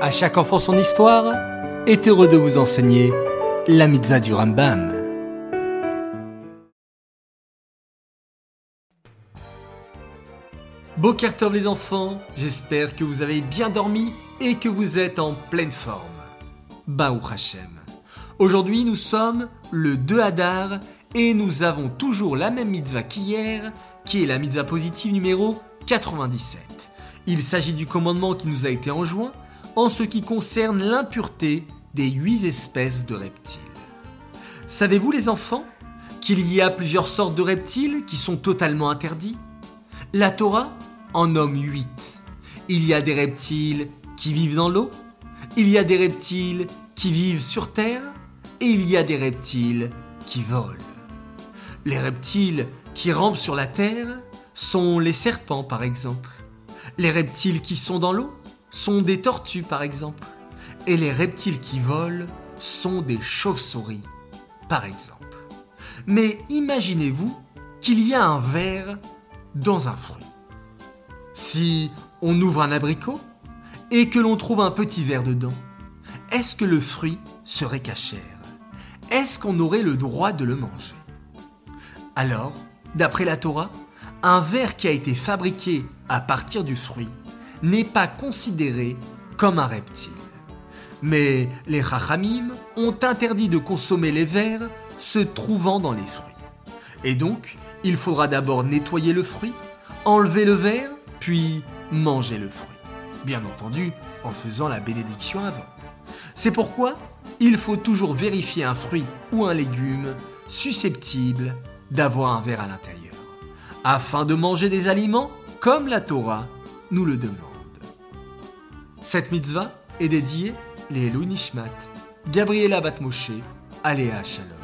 À chaque enfant son histoire est heureux de vous enseigner la mitzvah du Rambam. Bokertov les enfants, j'espère que vous avez bien dormi et que vous êtes en pleine forme. Baou Hashem. Aujourd'hui nous sommes le 2 Hadar et nous avons toujours la même mitzvah qu'hier, qui est la mitzvah positive numéro 97. Il s'agit du commandement qui nous a été enjoint en ce qui concerne l'impureté des huit espèces de reptiles. Savez-vous les enfants qu'il y a plusieurs sortes de reptiles qui sont totalement interdits? La Torah en nomme huit. Il y a des reptiles qui vivent dans l'eau, il y a des reptiles qui vivent sur terre, et il y a des reptiles qui volent. Les reptiles qui rampent sur la terre sont les serpents par exemple. Les reptiles qui sont dans l'eau sont des tortues par exemple. Et les reptiles qui volent sont des chauves-souris par exemple. Mais imaginez-vous qu'il y a un ver dans un fruit. Si on ouvre un abricot et que l'on trouve un petit ver dedans, est-ce que le fruit serait cachère? Est-ce qu'on aurait le droit de le manger? Alors, d'après la Torah, un verre qui a été fabriqué à partir du fruit n'est pas considéré comme un reptile. Mais les Chachamim ont interdit de consommer les vers se trouvant dans les fruits. Et donc, il faudra d'abord nettoyer le fruit, enlever le verre, puis manger le fruit. Bien entendu, en faisant la bénédiction avant. C'est pourquoi il faut toujours vérifier un fruit ou un légume susceptible d'avoir un verre à l'intérieur afin de manger des aliments comme la Torah nous le demande. Cette mitzvah est dédiée les Nishmat, Gabriela Batmoshe, Aléa Shalom.